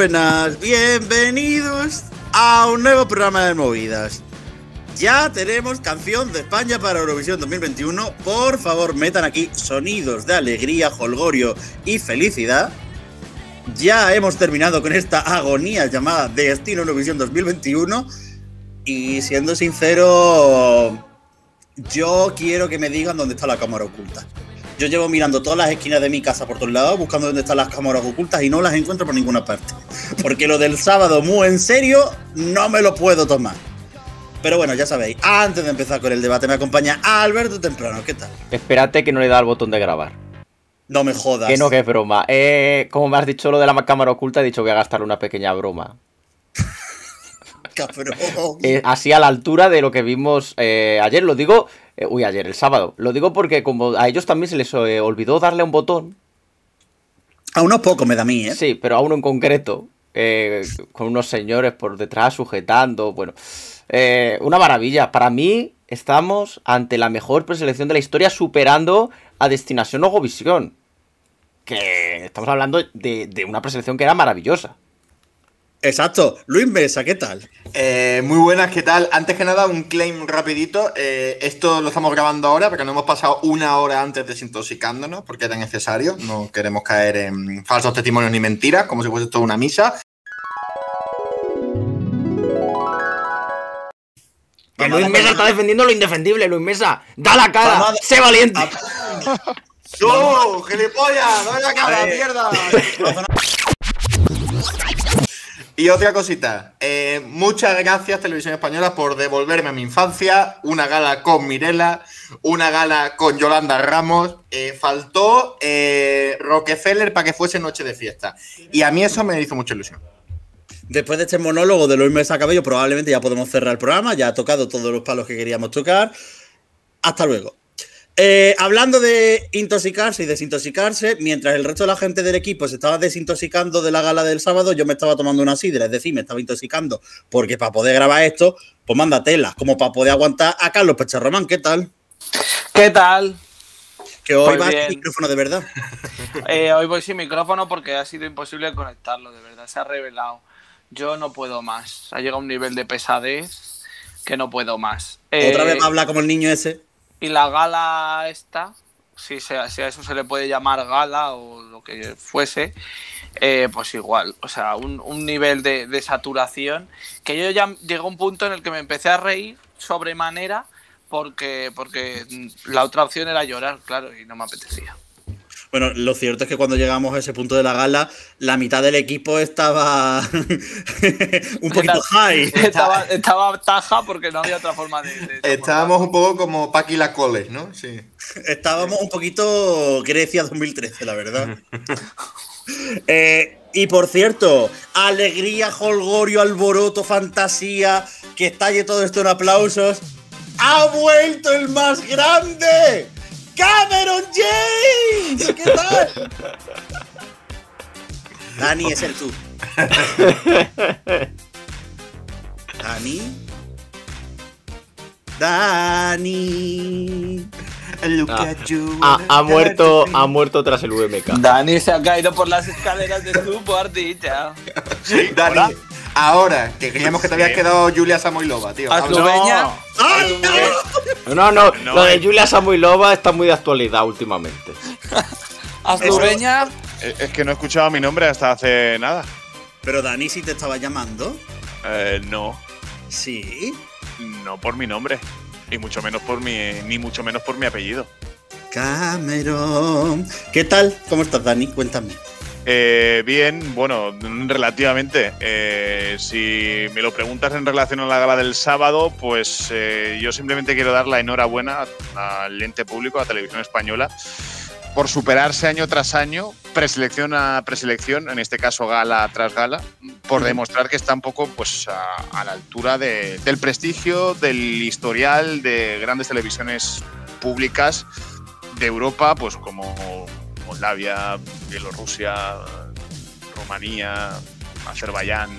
buenas, bienvenidos a un nuevo programa de movidas. Ya tenemos canción de España para Eurovisión 2021. Por favor, metan aquí sonidos de alegría, holgorio y felicidad. Ya hemos terminado con esta agonía llamada Destino Eurovisión 2021. Y siendo sincero, yo quiero que me digan dónde está la cámara oculta. Yo llevo mirando todas las esquinas de mi casa por todos lados, buscando dónde están las cámaras ocultas y no las encuentro por ninguna parte. Porque lo del sábado, muy en serio, no me lo puedo tomar. Pero bueno, ya sabéis, antes de empezar con el debate me acompaña Alberto Temprano, ¿qué tal? Espérate que no le da el botón de grabar. No me jodas. Que no, que es broma. Eh, como me has dicho lo de la cámara oculta, he dicho que voy a gastar una pequeña broma. Cabrón. Eh, así a la altura de lo que vimos eh, ayer, lo digo, eh, uy, ayer, el sábado. Lo digo porque como a ellos también se les olvidó darle un botón. A unos pocos me da a mí, ¿eh? Sí, pero a uno en concreto, con unos señores por detrás sujetando, bueno, una maravilla. Para mí estamos ante la mejor preselección de la historia, superando a Destinación Ogovisión. Que estamos hablando de, de una preselección que era maravillosa. Exacto. Luis Mesa, ¿qué tal? Eh, muy buenas, ¿qué tal? Antes que nada, un claim rapidito. Eh, esto lo estamos grabando ahora porque no hemos pasado una hora antes desintoxicándonos porque era necesario. No queremos caer en falsos testimonios ni mentiras, como si fuese toda una misa. Que a Luis Mesa está defendiendo lo indefendible, Luis Mesa. Da la cara, Vamos a- sé valiente. ¡No! ¡Gilipollas! ¡No la cara, mierda! Y otra cosita, eh, muchas gracias Televisión Española por devolverme a mi infancia, una gala con Mirela, una gala con Yolanda Ramos, eh, faltó eh, Rockefeller para que fuese noche de fiesta. Y a mí eso me hizo mucha ilusión. Después de este monólogo de Luis Mesa Cabello, probablemente ya podemos cerrar el programa. Ya ha tocado todos los palos que queríamos tocar. Hasta luego. Eh, hablando de intoxicarse y desintoxicarse, mientras el resto de la gente del equipo se estaba desintoxicando de la gala del sábado, yo me estaba tomando una sidra, es decir, me estaba intoxicando, porque para poder grabar esto, pues manda tela, como para poder aguantar a Carlos Pecharromán, ¿qué tal? ¿Qué tal? Que hoy Pues va el micrófono de verdad. Eh, hoy voy sin micrófono porque ha sido imposible conectarlo, de verdad, se ha revelado. Yo no puedo más. Ha llegado a un nivel de pesadez que no puedo más. Otra Eh, vez va a hablar como el niño ese. Y la gala esta, si, se- si a eso se le puede llamar gala o lo que fuese, eh, pues igual. O sea, un, un nivel de, de saturación que yo ya llegó a un punto en el que me empecé a reír sobremanera porque, porque la otra opción era llorar, claro, y no me apetecía. Bueno, lo cierto es que cuando llegamos a ese punto de la gala, la mitad del equipo estaba un poquito high. Estaba, estaba taja porque no había otra forma de. Estábamos un poco como Paqui la Coles, ¿no? Sí. Estábamos un poquito Grecia 2013, la verdad. Eh, y por cierto, alegría, holgorio, alboroto, fantasía, que estalle todo esto en aplausos. ¡Ha vuelto el más grande! Dani, es el tú. Dani. Dani. Look Ah, at you. Ha, ha muerto, ha muerto tras el UMK. Dani se ha caído por las escaleras de su ardilla. Dani, ahora que creíamos que te habías quedado Julia Samoilova, tío. A Eslovenia. ¡Ay, no! No, no, No lo de Julia Samoilova está muy de actualidad últimamente. Es que no he escuchado mi nombre hasta hace nada. Pero Dani, si te estaba llamando. Eh, no, Sí. no por mi nombre. Y mucho menos por mi, ni mucho menos por mi apellido. Cameron. ¿Qué tal? ¿Cómo estás, Dani? Cuéntame. Eh, bien, bueno, relativamente. Eh, si me lo preguntas en relación a la gala del sábado, pues eh, yo simplemente quiero dar la enhorabuena al ente público, a Televisión Española, por superarse año tras año, preselección a preselección, en este caso gala tras gala, por demostrar que está un poco pues, a, a la altura de- del prestigio, del historial de grandes televisiones públicas de Europa, pues como Moldavia, Bielorrusia, Rumanía, Azerbaiyán.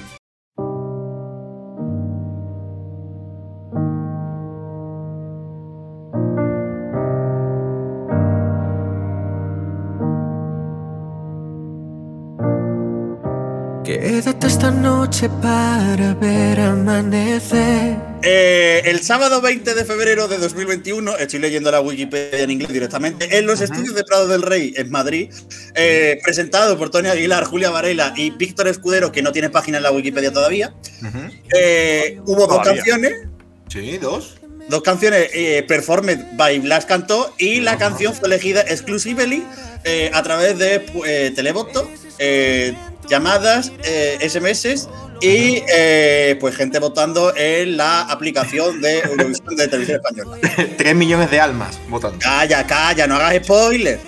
Noche para ver amanecer. Eh, el sábado 20 de febrero de 2021, estoy leyendo la Wikipedia en inglés directamente, en los estudios de Prado del Rey, en Madrid, eh, presentado por Tony Aguilar, Julia Varela y Víctor Escudero, que no tiene página en la Wikipedia todavía, eh, hubo dos canciones, Sí, dos. dos canciones performed by Blas Cantó y la canción fue elegida exclusively a través de televoto, eh, llamadas, eh, SMS y eh, pues gente votando en la aplicación de Eurovisión de Televisión Española. Tres millones de almas votando. Calla, calla, no hagas spoiler.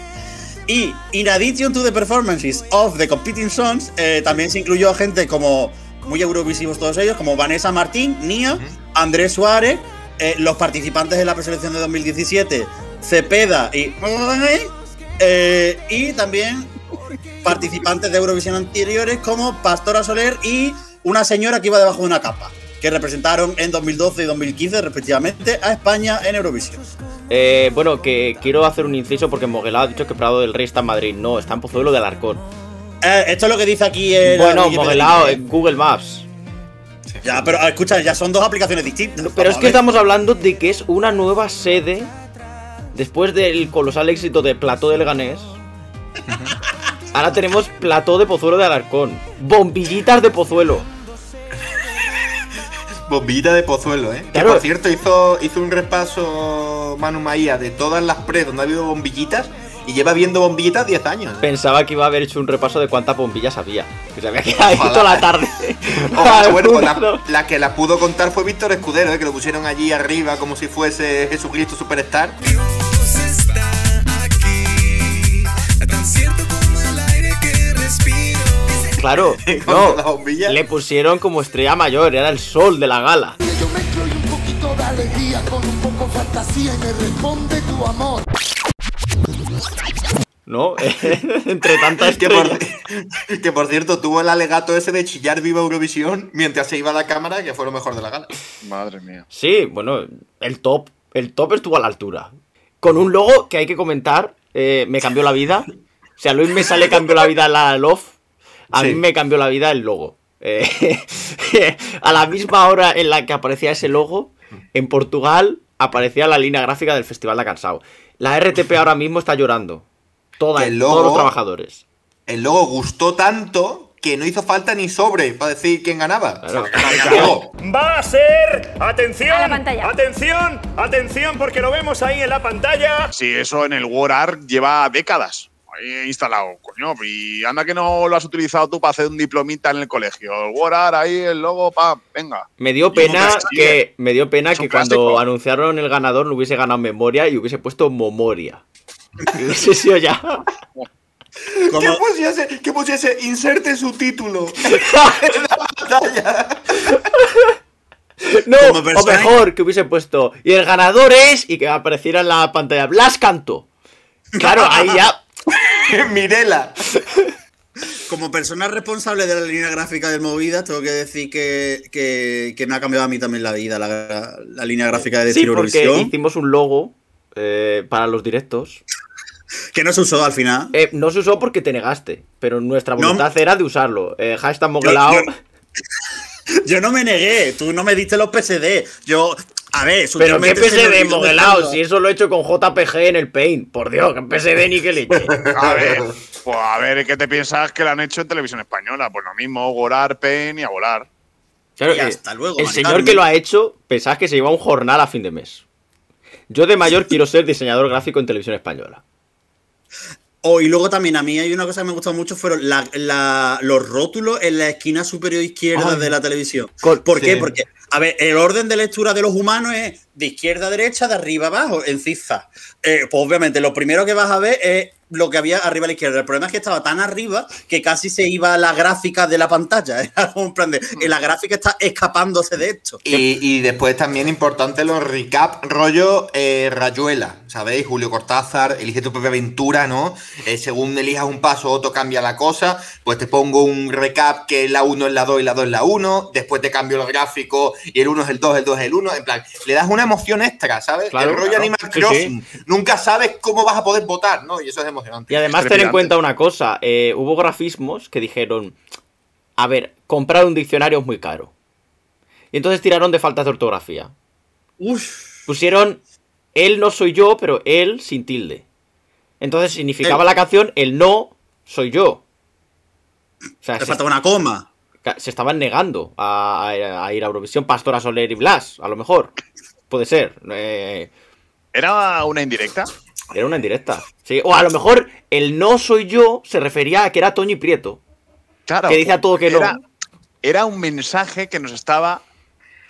Y in addition to the performances of the competing songs, eh, también se incluyó gente como muy eurovisivos todos ellos, como Vanessa Martín, Nia, Andrés Suárez, eh, los participantes de la preselección de 2017, Cepeda y y también participantes de Eurovisión anteriores como Pastora Soler y una señora que iba debajo de una capa, que representaron en 2012 y 2015 respectivamente a España en Eurovisión. Eh, bueno, que quiero hacer un inciso porque Moguelao ha dicho que Prado del Rey está en Madrid. No, está en Pozuelo de Alarcón. Eh, esto es lo que dice aquí en la Bueno. Moguelao en Google Maps. Ya, pero eh, escucha, ya son dos aplicaciones distintas. Pero es que estamos hablando de que es una nueva sede después del colosal éxito de Plató de Leganés. Ahora tenemos Plató de Pozuelo de Alarcón. Bombillitas de Pozuelo. Bombillita de Pozuelo, ¿eh? Claro. Que por cierto hizo, hizo un repaso Manu Maía de todas las pre donde ha habido bombillitas y lleva viendo bombillitas 10 años. Pensaba que iba a haber hecho un repaso de cuántas bombillas había. Que se había quedado ahí toda la tarde. Ojalá, bueno, pues la, la que la pudo contar fue Víctor Escudero, ¿eh? que lo pusieron allí arriba como si fuese Jesucristo Superstar. Claro, no. la bombilla. Le pusieron como estrella mayor, era el sol de la gala. Yo mezclo y un poquito de alegría con un poco fantasía y me responde tu amor. ¿No? Entre tantas Que por, que por cierto tuvo el alegato ese de chillar viva Eurovisión mientras se iba a la cámara, que fue lo mejor de la gala. Madre mía. Sí, bueno, el top. El top estuvo a la altura. Con un logo que hay que comentar, eh, me cambió la vida. O sea, a Luis Mesa le cambió la vida la Love. A Sí. mí me cambió la vida el logo. Eh, a la misma hora en la que aparecía ese logo, en Portugal aparecía la línea gráfica del Festival de Cansado. La RTP ahora mismo está llorando. Toda, el todos los logo- trabajadores. El logo gustó tanto que no hizo falta ni sobre para decir quién ganaba. Claro. O sea, que ganó. Va a ser, atención, A la pantalla. atención, atención, porque lo vemos ahí en la pantalla. Sí, eso en el WarArt lleva décadas ahí instalado, coño. Y anda que no lo has utilizado tú para hacer un diplomita en el colegio. El WarArt ahí, el logo, pa, venga. Me dio pena que que me dio pena Es que cuando clásico. anunciaron el ganador no hubiese ganado memoria y hubiese puesto Momoria. Y hubiese sido ya. ¿Qué pusiese, que pusiese inserte su título en la pantalla? No, o mejor que hubiese puesto. Y el ganador es. Y que apareciera en la pantalla. Blas Canto. Claro, ahí ya. Mirela. Como persona responsable de la línea gráfica del Movidas, tengo que decir que, que- que me ha cambiado a mí también la vida, la, la línea gráfica de Sí, porque Eurovisión, hicimos un logo eh, para los directos. que no se usó al final. Eh, no se usó porque te negaste. Pero nuestra No. voluntad era de usarlo. Eh, hashtag Yo, Moguelao. yo- yo no me negué, tú no me diste los PSD. Yo, a ver, Pero qué Moguelao, meterlo. si eso lo he hecho con JPG en el Paint. Por Dios, que PSD ni que leche. A ver, pues a ver, ¿qué te piensas que lo han hecho en televisión española? Pues lo mismo, Gorar, Pen y a volar. Claro, Y eh, hasta luego, El señor que lo ha hecho, pensás que se lleva un jornal a fin de mes. Yo de mayor quiero ser diseñador gráfico en televisión española. Oh, y luego también a mí hay una cosa que me gustó mucho, fueron la- la- los rótulos en la esquina superior izquierda Ay. de la televisión. ¿Por qué? sí. Porque, a ver, el orden de lectura de los humanos es de izquierda a derecha, de arriba a abajo, en zigzag. Eh, pues obviamente lo primero que vas a ver es lo que había arriba a la izquierda. El problema es que estaba tan arriba que casi se iba la gráfica de la pantalla. Era un plan de, eh, la gráfica está escapándose de esto. Y, y después también importante los recap rollo eh, Rayuela, ¿sabéis? Julio Cortázar, elige tu propia aventura, ¿no? Eh, según elijas un paso, otro cambia la cosa. Pues te pongo un recap que la 1 es la 2 y la 2 es la 1. Después te cambio el gráfico y el 1 es el 2, el 2 es el 1. En plan, le das una emoción extra, ¿sabes? Claro, el rollo claro. Animal Sí, Crossing. Nunca sabes cómo vas a poder votar, ¿no? Y eso es emocionante. Y además ten en cuenta una cosa, eh, hubo grafismos que dijeron, a ver, comprar un diccionario es muy caro. Y entonces tiraron de faltas de ortografía. Uf. Pusieron él no soy yo, pero él sin tilde. Entonces significaba la canción el no soy yo. O sea, Le se, falta una coma. se estaban negando a, a- a ir a Eurovisión Pastora Soler y Blas, a lo mejor. Puede ser. Eh, ¿Era una indirecta? era una indirecta. Sí, o a lo mejor el no soy yo se refería a que era Toño y Prieto. Claro. Que dice a todo que no. era, un mensaje que nos estaba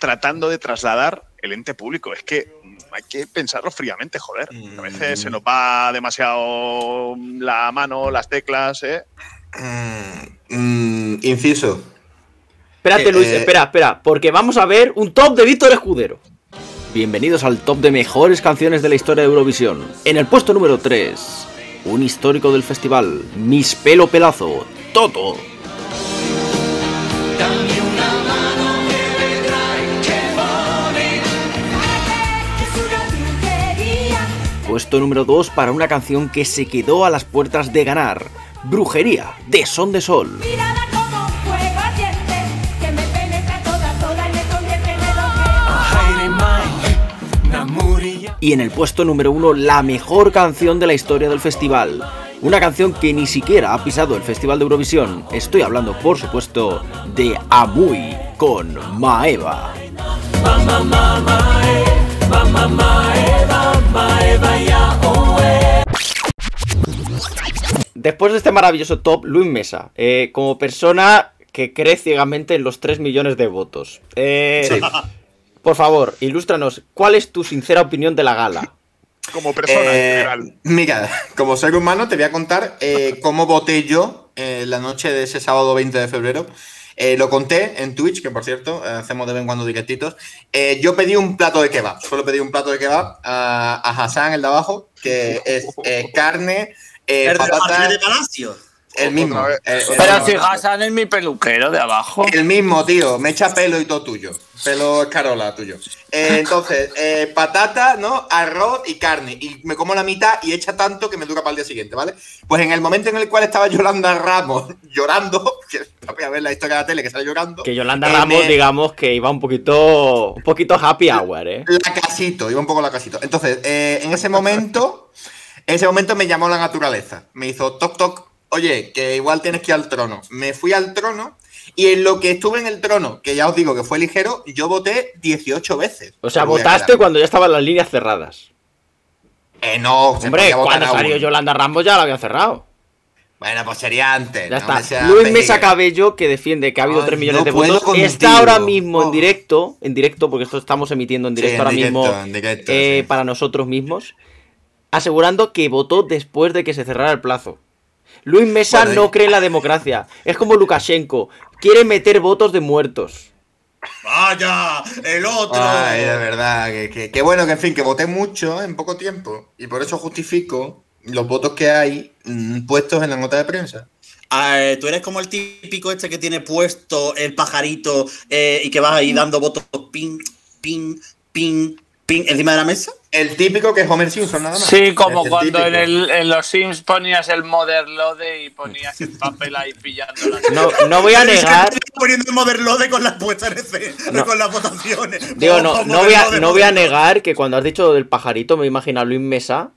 tratando de trasladar el ente público. Es que mm, hay que pensarlo fríamente, joder. A veces se nos va demasiado la mano, las teclas, ¿eh? Mm, mm, inciso. Espérate, Eh, Luis, espera, espera, porque vamos a ver un top de Víctor Escudero. Bienvenidos al top de mejores canciones de la historia de Eurovisión. En el puesto número 3, un histórico del festival, Mis Pelo Pelazo, Toto. Puesto número 2 para una canción que se quedó a las puertas de ganar, Brujería, de Son de Sol. Y en el puesto número uno, la mejor canción de la historia del festival. Una canción que ni siquiera ha pisado el Festival de Eurovisión. Estoy hablando, por supuesto, de Amui con Maeva. Después de este maravilloso top, Luis Mesa, eh, como persona que cree ciegamente en los 3 millones de votos. Eh, Sí. Por favor, ilústranos, ¿cuál es tu sincera opinión de la gala? Como persona en Eh, general. mira, como ser humano te voy a contar eh, cómo voté yo eh, la noche de ese sábado 20 de febrero. Eh, lo conté en Twitch, que por cierto, hacemos de vez en cuando directitos. Eh, yo pedí un plato de kebab, solo pedí un plato de kebab a, a Hassan, el de abajo, que es eh, carne, eh, patatas, de Palacio. El mismo. Otra vez. el- el Pero si Hassan es mi peluquero de abajo. El mismo, tío. Me echa pelo y todo tuyo. Pelo escarola tuyo. Eh, entonces, eh, patata, ¿no? Arroz y carne. Y me como la mitad y echa tanto que me dura para el día siguiente, ¿vale? Pues en el momento en el cual estaba Yolanda Ramos llorando, que voy a ver la historia de la tele que sale llorando. Que Yolanda Ramos, el- digamos que iba un poquito, un poquito happy hour, ¿eh? La casito, iba un poco la casito. Entonces, eh, en ese momento, en ese momento me llamó la naturaleza. Me hizo toc toc. Oye, que igual tienes que ir al trono. Me fui al trono y en lo que estuve en el trono, que ya os digo que fue ligero, yo voté 18 veces. O sea, votaste cuando ya estaban las líneas cerradas. Eh, no, Hombre, cuando salió Yolanda Ramos ya la habían cerrado. Bueno, pues sería antes. Ya no está. Luis. Mesa Cabello, que defiende que ha habido Ay, 3 millones no de votos, contigo. está ahora mismo en Oh. directo, en directo, porque esto estamos emitiendo en Sí, directo en ahora directo, mismo directo, eh, sí. para nosotros mismos, asegurando que votó después de que se cerrara el plazo. Luis Mesa Bueno, no cree en la democracia. Es como Lukashenko. Quiere meter votos de muertos. ¡Vaya! ¡El otro! Ay, de verdad, que, que- que bueno, que en fin, que voté mucho en poco tiempo y por eso justifico los votos que hay mm, puestos en la nota de prensa. Ah, eh, Tú eres como el típico este que tiene puesto el pajarito eh, y que vas ahí dando votos ping, ping, ping, ping encima de la mesa. El típico que es Homer Simpson, nada más. Sí, como Es el cuando en, el- en los Sims ponías el Motherlode y ponías el papel ahí pillando las No, no voy a negar. poniendo el Motherlode con las puestas No. con las votaciones. Digo, no, no, voy a, no voy a negar que cuando has dicho del pajarito me imagino a Luis Mesa,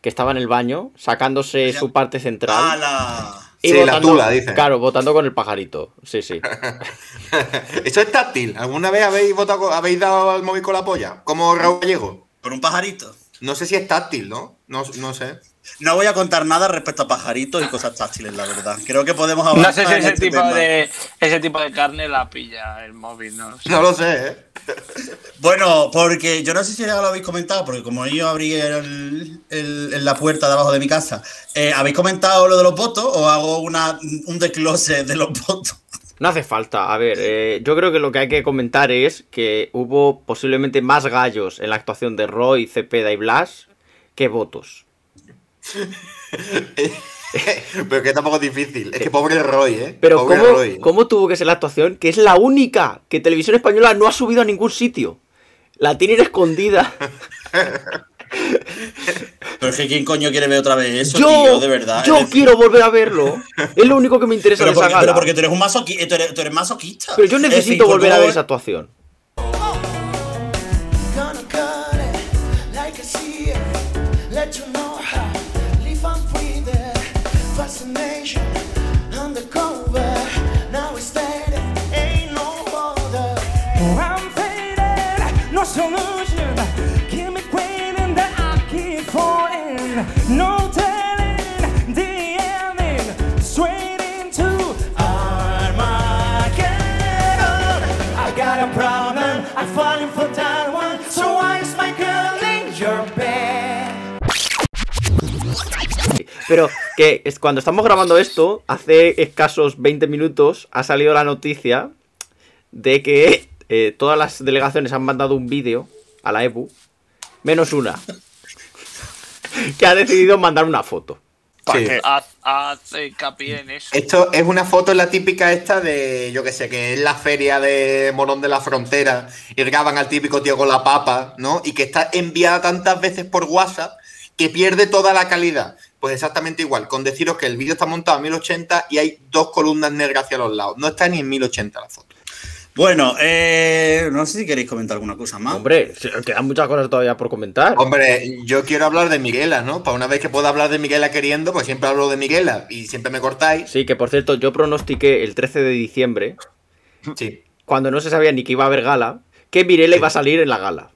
que estaba en el baño, sacándose su parte central. ¡Hala! Y Sí, la tula, dice. Claro, votando con el pajarito. Sí, sí. Eso es táctil. ¿Alguna vez habéis votado, con- habéis dado al móvil con la polla? Como Raúl Gallego. Por un pajarito. No sé si es táctil, ¿no? No, no sé. No voy a contar nada respecto a pajaritos y cosas táctiles, la verdad. Creo que podemos avanzar. No sé si ese este tipo, tema. de, ese tipo de carne la pilla el móvil, no sé. No lo sé, ¿eh? Bueno, porque yo no sé si ya lo habéis comentado, porque como yo abrí el, la puerta de abajo de mi casa, eh, ¿habéis comentado lo de los votos o hago una, un desglose de los votos? No hace falta. A ver, eh, yo creo que lo que hay que comentar es que hubo posiblemente más gallos en la actuación de Roy, Cepeda y Blas que votos. Pero que tampoco es difícil. Es que pobre Roy, ¿eh? Pero pobre ¿cómo, Roy. ¿cómo tuvo que ser la actuación? Que es la única que Televisión Española no ha subido a ningún sitio. La tienen escondida. Pero es que ¿quién coño quiere ver otra vez eso, yo, tío? De verdad. yo eres- quiero volver a verlo. Es lo único que me interesa pero, de esa porque, gala. pero porque tú eres un masoqui- tú eres, tú eres masoquista. Pero yo Es necesito decir, volver a ver ¿cómo- esa actuación. Pero que es, cuando estamos grabando esto, hace escasos 20 minutos ha salido la noticia de que eh, todas las delegaciones han mandado un vídeo a la EBU, menos una, que ha decidido mandar una foto. ¿Para Sí. qué? Haz, haz hincapié en eso. Esto es una foto, la típica esta de, yo que sé, que es la feria de Morón de la Frontera y graban al típico tío con la papa, ¿no? Y que está enviada tantas veces por WhatsApp que pierde toda la calidad. Pues exactamente igual, con deciros que el vídeo está montado a 1080 y hay dos columnas negras hacia los lados. No está ni en 1080 la foto. Bueno, eh, no sé si queréis comentar alguna cosa más. Hombre, quedan muchas cosas todavía por comentar. Hombre, yo quiero hablar de Miguela, ¿no? Para una vez que pueda hablar de Miguela queriendo, pues siempre hablo de Miguela y siempre me cortáis. Sí, que por cierto, yo pronostiqué el 13 de diciembre, Sí. cuando no se sabía ni que iba a haber gala, que Mirela iba a salir en la gala.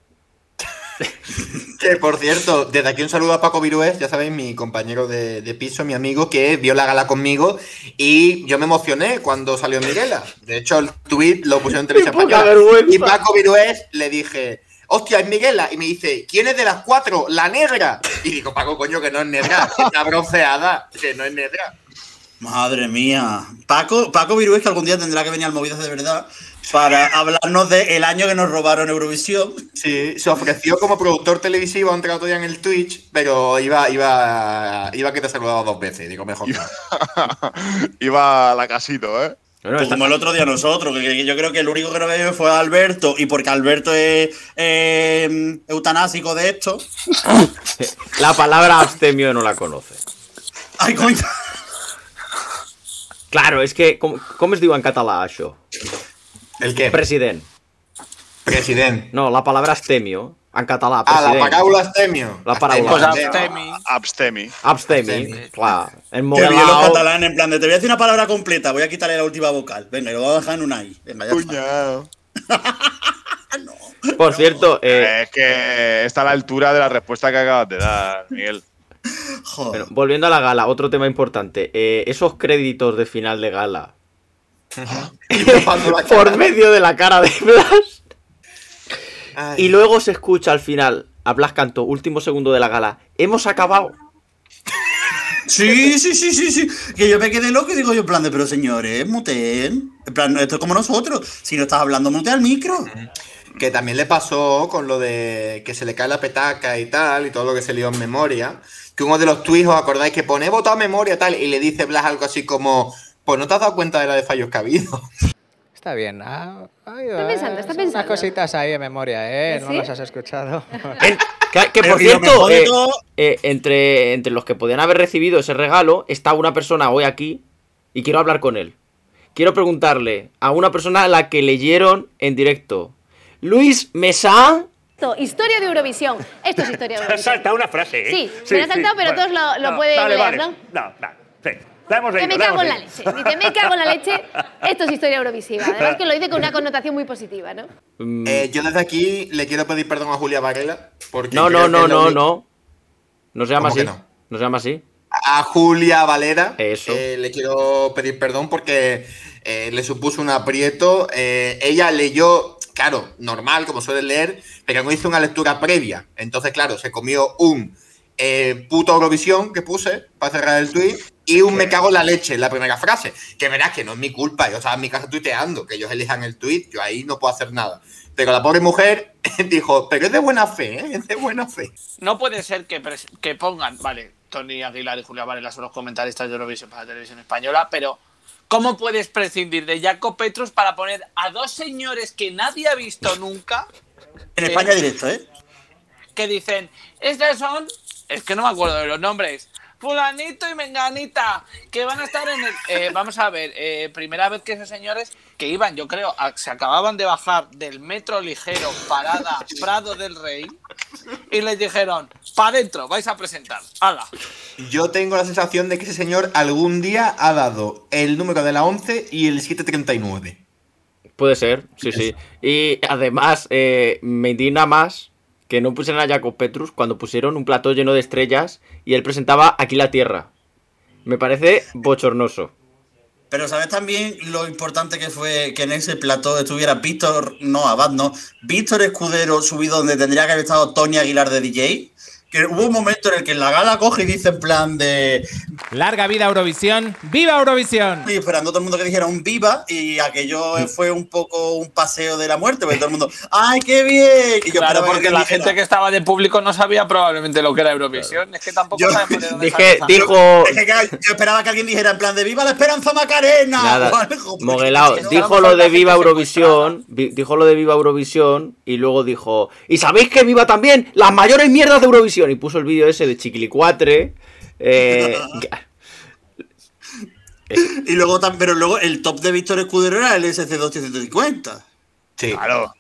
Que por cierto, desde aquí un saludo a Paco Virués, ya sabéis, mi compañero de, de piso, mi amigo, que vio la gala conmigo y yo me emocioné cuando salió Miguela. De hecho, el tweet lo pusieron en televisión española. Y Paco Virués le dije, hostia, es Miguela. Y me dice, ¿quién es de las cuatro? La negra. Y digo, Paco, coño, que no es negra, que está bronceada, que no es negra. Madre mía. Paco, Paco Virués, que algún día tendrá que venir al Movidas de verdad para hablarnos del año que nos robaron Eurovisión. Sí, se ofreció como productor televisivo, ha entrado todavía en el Twitch, pero iba, iba, iba que te saludaba dos veces. Digo, mejor no. Iba a la casito, ¿eh? Bueno, Pues como el otro día nosotros, que, que yo creo que el único que no veo fue Alberto, y porque Alberto es eh, eutanásico de esto. La palabra abstemio no la conoce. Ay, coño. Claro, és que, com, com es diu en català això? ¿El qué? President. President. No, la palabra abstemio, en català, Ah, la president. paraula astemio. La paraula. Pues Astemio. abstemi. Abstemi. Abstemi, Abstemi. clar. En bien los catalanes, en plan de te voy a decir una palabra completa, voy a quitarle la última vocal. Venga, y lo voy a dejar en una I. Venga, ya está. Cuñado. Por cierto, eh, Es que está a la altura de la respuesta que acabas de dar, Miguel. Joder. bueno, volviendo a la gala, otro tema importante. eh, esos créditos de final de gala, por medio de la cara de Blas, Ay. y luego se escucha al final a Blas Canto, último segundo de la gala, hemos acabado. Sí, sí, sí, sí, sí. Que yo me quedé loco y digo yo, en plan de, pero señores, muteen. En plan, esto es como nosotros. Si no estás hablando, mutea el micro. Que también le pasó con lo de que se le cae la petaca y tal, y todo lo que se lió en memoria. Que uno de los tweets, ¿os acordáis? Que pone he votado a memoria tal, y le dice Blas algo así como, pues no te has dado cuenta de la de fallos que ha habido. Está bien. ha- ha Está pensando, eh, está son pensando. Unas cositas ahí de memoria, ¿eh? No ¿Sí? las has escuchado. En- que, que, Pero, por cierto, eh, eh, entre, entre los que podían haber recibido ese regalo, está una persona hoy aquí y quiero hablar con él. Quiero preguntarle a una persona a la que leyeron en directo. Luis Mesa. Esto, Historia de Eurovisión. Esto es historia de Eurovisión. Salta una frase, ¿eh? Sí, me lo he saltado, pero todos lo- lo pueden vale, leer, vale. ¿no? No, no, sí. La hemos leído, me la cago en la leche. Dice, me cago en la leche. Esto es historia eurovisiva. Además que lo dice con una connotación muy positiva, ¿no? Mm, Eh, yo desde aquí le quiero pedir perdón a Julia Varela. Porque no, no, no, la no, única- no. No se llama ¿Cómo así. no? No se llama así. A Julia Valera. Eso. eh, le quiero pedir perdón porque eh, le supuso un aprieto. Eh, ella leyó, claro, normal, como suele leer, pero no hizo una lectura previa. Entonces, claro, se comió un eh, puto Eurovisión que puse para cerrar el tweet y un me cago en la leche en la primera frase. Que verás que no es mi culpa. Yo estaba en mi casa tuiteando, que ellos elijan el tweet, yo ahí no puedo hacer nada. Pero la pobre mujer dijo, pero es de buena fe, ¿eh? es de buena fe. No puede ser que, que pongan, vale, Tony Aguilar y Julia Varela son los comentaristas de Eurovisión para la televisión española, pero ¿cómo puedes prescindir de Jaco Petrus para poner a dos señores que nadie ha visto nunca En España directo, ¿eh? que dicen, estas son es que no me acuerdo de los nombres. Fulanito y Menganita, que van a estar en el. eh, vamos a ver, eh, primera vez que esos señores que iban, yo creo, a- se acababan de bajar del metro ligero, parada Prado del Rey, y les dijeron, para adentro, vais a presentar. ¡Hala! Yo tengo la sensación de que ese señor algún día ha dado el número de la 11 y el 739. Puede ser, sí, sí. Y además, eh, me indigna más que no pusieran a Jacob Petrus cuando pusieron un plató lleno de estrellas y él presentaba Aquí la Tierra. Me parece bochornoso. Pero ¿sabes también lo importante que fue que en ese plató estuviera Víctor, no, Abad, no, Víctor Escudero subido donde tendría que haber estado Tony Aguilar de DJ? Que hubo un momento en el que la gala coge y dice en plan de... Larga vida Eurovisión. ¡Viva Eurovisión! Y esperando a todo el mundo que dijera un viva y aquello fue un poco un paseo de la muerte, porque todo el mundo, ¡ay, qué bien! Y yo Claro, porque la dijera- gente que estaba de público no sabía probablemente lo que era Eurovisión. Es que tampoco Yo- sabemos de dónde Dije, dijo. Es que yo esperaba que alguien dijera en plan de ¡Viva la Esperanza Macarena! Nada, Moguelao, dijo lo de Viva Eurovisión, vi- dijo lo de Viva Eurovisión y luego dijo, ¿y sabéis que viva también las mayores mierdas de Eurovisión? Y puso el vídeo ese de Chiquilicuatre. Eh, Y luego tam- pero luego el top de Víctor Escudero era el SC250. Sí. Claro.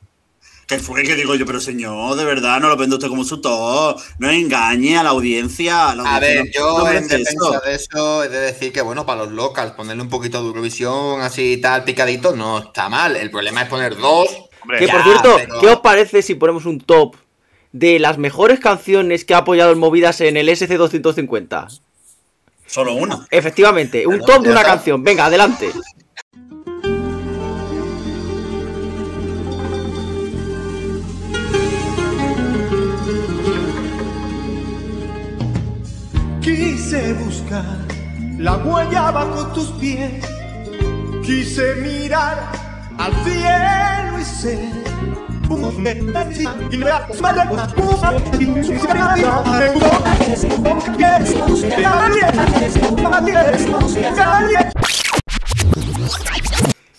Que fue que digo yo, pero señor, de verdad, no lo vende usted como su top. No engañe a la audiencia. la A audiencia ver, no- yo no en defensa eso. de eso he de decir que, bueno, para los locals, ponerle un poquito de Eurovisión así tal picadito no está mal. El problema es poner dos. Hombre, que Ya, por cierto, pero- ¿qué os parece si ponemos un top de las mejores canciones que ha apoyado el Movidas en el SC250? Solo una. Efectivamente, un top de una canción. Venga, adelante. Quise buscar la huella bajo tus pies. Quise mirar al cielo y ser.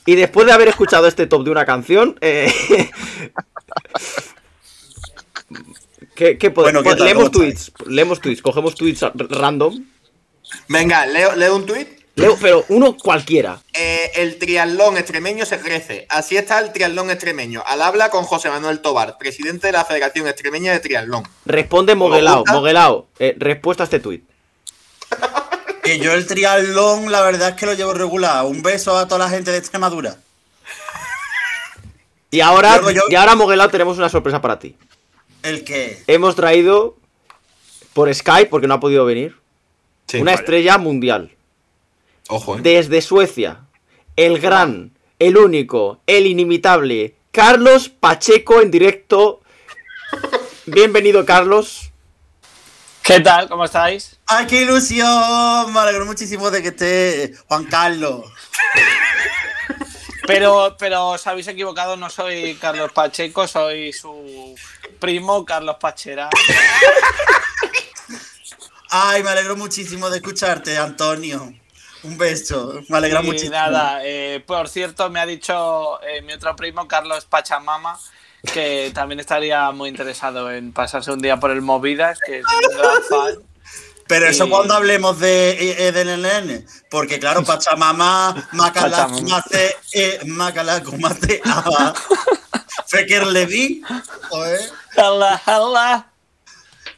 Y después de haber escuchado este top de una canción, eh, ¿qué, qué podemos? Bueno, ¿qué tal? leemos ¿Cómo tweets, leemos tweets, cogemos tweets random, Venga, leo, leo un tuit. Leo, pero uno cualquiera. Eh, el triatlón extremeño se crece. Así está el triatlón extremeño. Al habla con José Manuel Tobar, presidente de la Federación Extremeña de Triatlón. Responde Moguelao? Moguelao, eh, respuesta a este tweet. Que yo el triatlón, la verdad es que lo llevo regular. Un beso a toda la gente de Extremadura. Y ahora, yo- y ahora Moguelao tenemos una sorpresa para ti. El que. Hemos traído por Skype, porque no ha podido venir, Sí, una vaya. estrella mundial. Ojo, ¿eh? Desde Suecia, el gran, el único, el inimitable, Carlos Pacheco en directo. Bienvenido, Carlos. ¿Qué tal? ¿Cómo estáis? ¡Ay, qué ilusión! Me alegro muchísimo de que esté Juan Carlos. Pero, pero os habéis equivocado, no soy Carlos Pacheco, soy su primo Carlos Pachera. Ay, me alegro muchísimo de escucharte, Antonio. Un beso. Me alegra Y muchísimo. nada, eh, por cierto, me ha dicho eh, mi otro primo, Carlos Pachamama, que también estaría muy interesado en pasarse un día por el Movidas, que es un gran fan. Pero eso Y- cuando hablemos de eh, del NN, porque claro, Pachamama, Macala, Pachamama. Mace, eh, Macala, Mace, Aba, Feker Levi, joder. Hola, hola.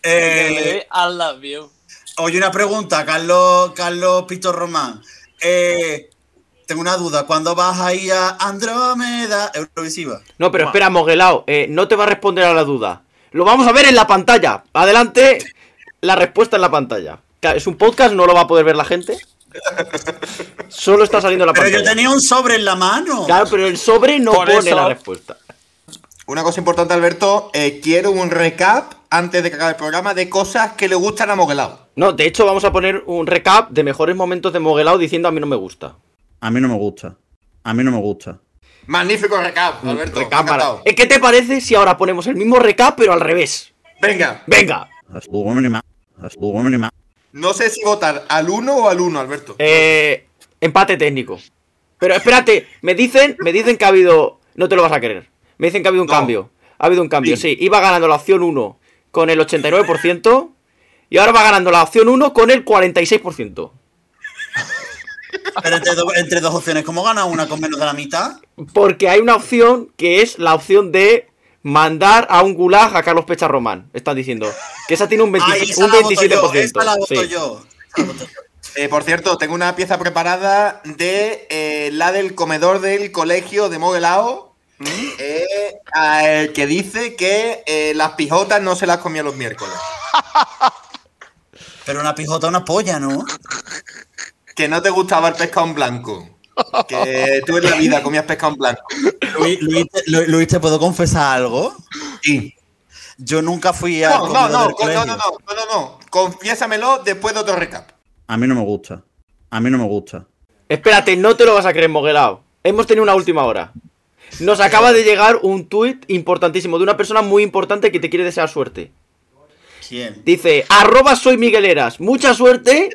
Eh, I love you. Oye, una pregunta, Carlos, Carlos Pito Román. Eh, tengo una duda, ¿cuándo vas a ir a Andrómeda Eurovisiva? No, pero espera, Moguelao, eh, no te va a responder a la duda. Lo vamos a ver en la pantalla. Adelante, la respuesta en la pantalla. Es un podcast, no lo va a poder ver la gente. Solo está saliendo en la Pero pantalla. yo tenía un sobre en la mano. Claro, pero el sobre no Por pone eso- la respuesta. Una cosa importante, Alberto. eh, quiero un recap antes de que acabe el programa de cosas que le gustan a Moguelao. No, de hecho vamos a poner un recap de mejores momentos de Moguelao diciendo a mí no me gusta. A mí no me gusta. A mí no me gusta. Magnífico recap, Alberto. me ha Recap ¿Qué te parece si ahora ponemos el mismo recap pero al revés? Venga, Venga. no sé si votar al 1 o al 1, Alberto. Eh, empate técnico. Pero espérate, me dicen, me dicen que ha habido. No te lo vas a creer. Me dicen que ha habido un No. cambio. Ha habido un cambio, Sí. sí. Iba ganando la opción 1 con el 89%. Y ahora va ganando la opción 1 con el 46%. Pero entre, do- entre dos opciones, ¿cómo gana una con menos de la mitad? Porque hay una opción que es la opción de mandar a un gulag a Carlos Pecha Román. Están diciendo que esa tiene un, 20 Ay, esa un la voto 27%. yo, esa la voto sí. yo. Eh, por cierto, tengo una pieza preparada de eh, la del comedor del colegio de Moguelao, eh, a- el que dice que eh, las pijotas no se las comía los miércoles. Pero una pijota, una polla, ¿no? que no te gustaba el pescado en blanco. Que tú en la vida comías pescado en blanco. Luis, Luis, ¿te puedo confesar algo? Sí. Yo nunca fui a. No, no, no, no, no, no, no, no. Confiésamelo después de otro recap. A mí no me gusta. A mí no me gusta. Espérate, no te lo vas a creer, Moguelao. Hemos tenido una última hora. Nos acaba de llegar un tuit importantísimo de una persona muy importante que te quiere desear suerte. Dice, arroba soy Migueleras. Mucha suerte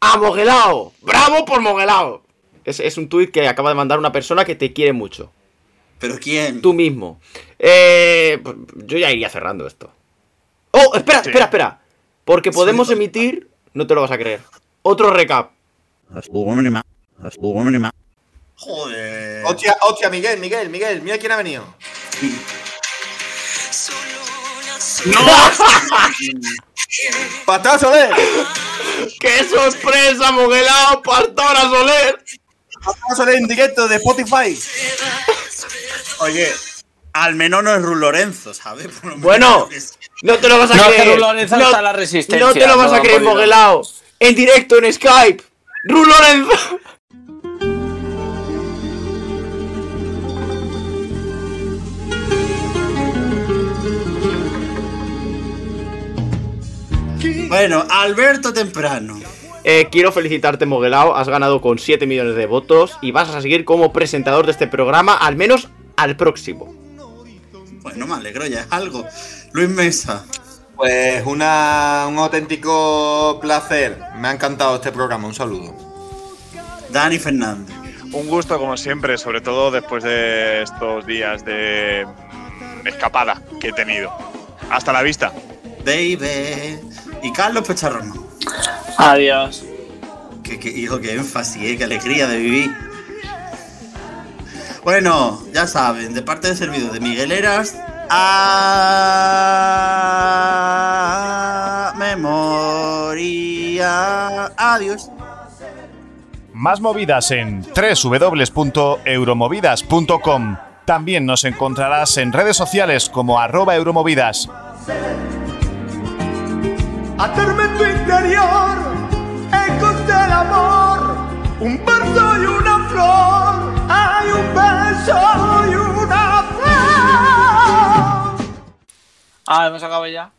a Moguelao. Bravo por Moguelao. Es, es un tuit que acaba de mandar una persona que te quiere mucho. ¿Pero quién? Tú mismo. Eh, pues, yo ya iría cerrando esto. Oh, espera, espera, espera. Porque podemos emitir, no te lo vas a creer. Otro recap. Joder. Hostia, hostia, Miguel, Miguel, Miguel, mira quién ha venido. ¡Pastor Soler! ¡Qué sorpresa, Moguelao! ¡Pastora Soler! Pastor Soler en directo de Spotify. Oye, al menos no es Ru Lorenzo, ¿sabes? Por lo menos Bueno, no te lo vas a No, creer. no, no te lo vas no a creer. Moguelao. En directo, en Skype. ¡Ru Lorenzo! Bueno, Alberto Temprano. Eh, quiero felicitarte, Moguelao. Has ganado con 7 millones de votos y vas a seguir como presentador de este programa, al menos al próximo. Bueno, me alegro, ya es algo. Luis Mesa. Pues una, un auténtico placer. Me ha encantado este programa. Un saludo. Dani Fernández. Un gusto, como siempre, sobre todo después de estos días de escapada que he tenido. Hasta la vista. Baby. Y Carlos Pecharrono. Adiós. Qué, qué- hijo, qué énfasis, eh, qué alegría de vivir. Bueno, ya saben, de parte del servidor de Miguel Eras, a memoria. Adiós. Más movidas en www.euromovidas.com. También nos encontrarás en redes sociales como arroba euromovidas. Hacerme en tu interior, ecos del amor, un verso y una flor, hay un beso y una flor. Ah, hemos acabado ya.